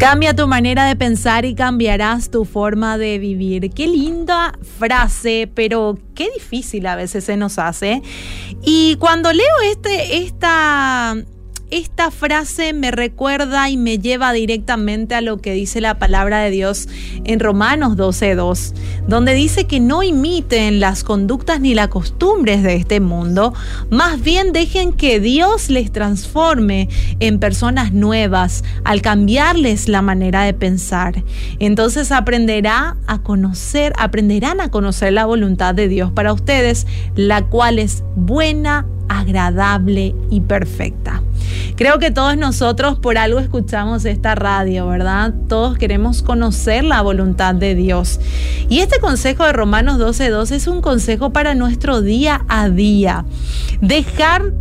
Cambia tu manera de pensar y cambiarás tu forma de vivir. Qué linda frase, pero qué difícil a veces se nos hace. Y cuando leo este, esta esta frase me recuerda y me lleva directamente a lo que dice la palabra de Dios en Romanos 12.2, donde dice que no imiten las conductas ni las costumbres de este mundo, más bien dejen que Dios les transforme en personas nuevas al cambiarles la manera de pensar. Entonces aprenderá a conocer, aprenderán a conocer la voluntad de Dios para ustedes, la cual es buena, agradable y perfecta. Creo que todos nosotros por algo escuchamos esta radio, ¿verdad? Todos queremos conocer la voluntad de Dios. Y este consejo de Romanos 12.2 es un consejo para nuestro día a día. Dejar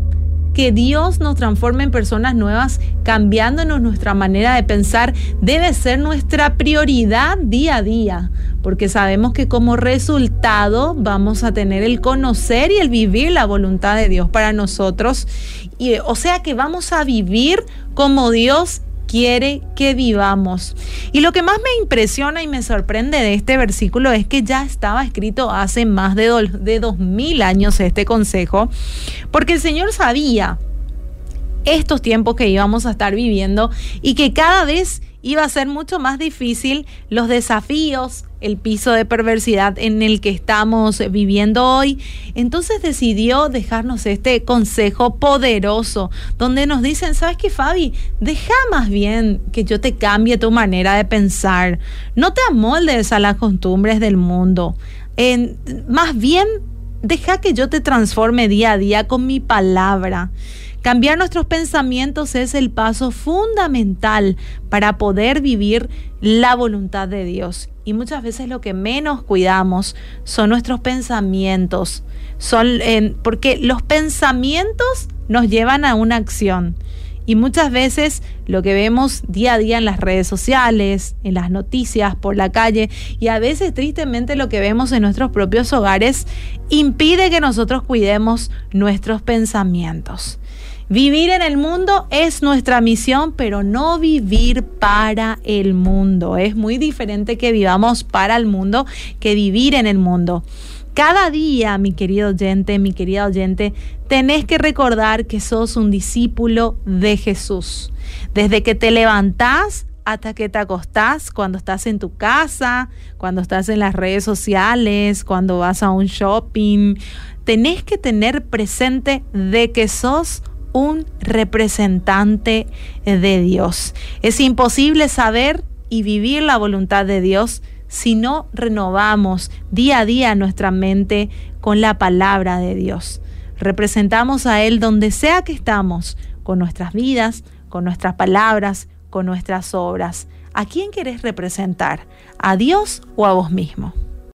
que Dios nos transforme en personas nuevas, cambiándonos nuestra manera de pensar, debe ser nuestra prioridad día a día, porque sabemos que como resultado vamos a tener el conocer y el vivir la voluntad de Dios para nosotros. Y, o sea que vamos a vivir como Dios quiere que vivamos. Y lo que más me impresiona y me sorprende de este versículo es que ya estaba escrito hace más de, de dos mil años este consejo, porque el Señor sabía estos tiempos que íbamos a estar viviendo y que cada vez iba a ser mucho más difícil los desafíos, el piso de perversidad en el que estamos viviendo hoy. Entonces decidió dejarnos este consejo poderoso, donde nos dicen, ¿sabes qué, Fabi? Deja más bien que yo te cambie tu manera de pensar. No te amoldes a las costumbres del mundo. En, más bien, deja que yo te transforme día a día con mi palabra. Cambiar nuestros pensamientos es el paso fundamental para poder vivir la voluntad de Dios. Y muchas veces lo que menos cuidamos son nuestros pensamientos. Son, porque los pensamientos nos llevan a una acción. Y muchas veces lo que vemos día a día en las redes sociales, en las noticias, por la calle y a veces tristemente lo que vemos en nuestros propios hogares impide que nosotros cuidemos nuestros pensamientos. Vivir en el mundo es nuestra misión, pero no vivir para el mundo. Es muy diferente que vivamos para el mundo que vivir en el mundo. Cada día, mi querido oyente, mi querida oyente, tenés que recordar que sos un discípulo de Jesús. Desde que te levantás hasta que te acostás, cuando estás en tu casa, cuando estás en las redes sociales, cuando vas a un shopping, tenés que tener presente de que sos un representante de Dios. Es imposible saber y vivir la voluntad de Dios si no renovamos día a día nuestra mente con la palabra de Dios. Representamos a Él donde sea que estamos, con nuestras vidas, con nuestras palabras, con nuestras obras. ¿A quién querés representar? ¿A Dios o a vos mismo?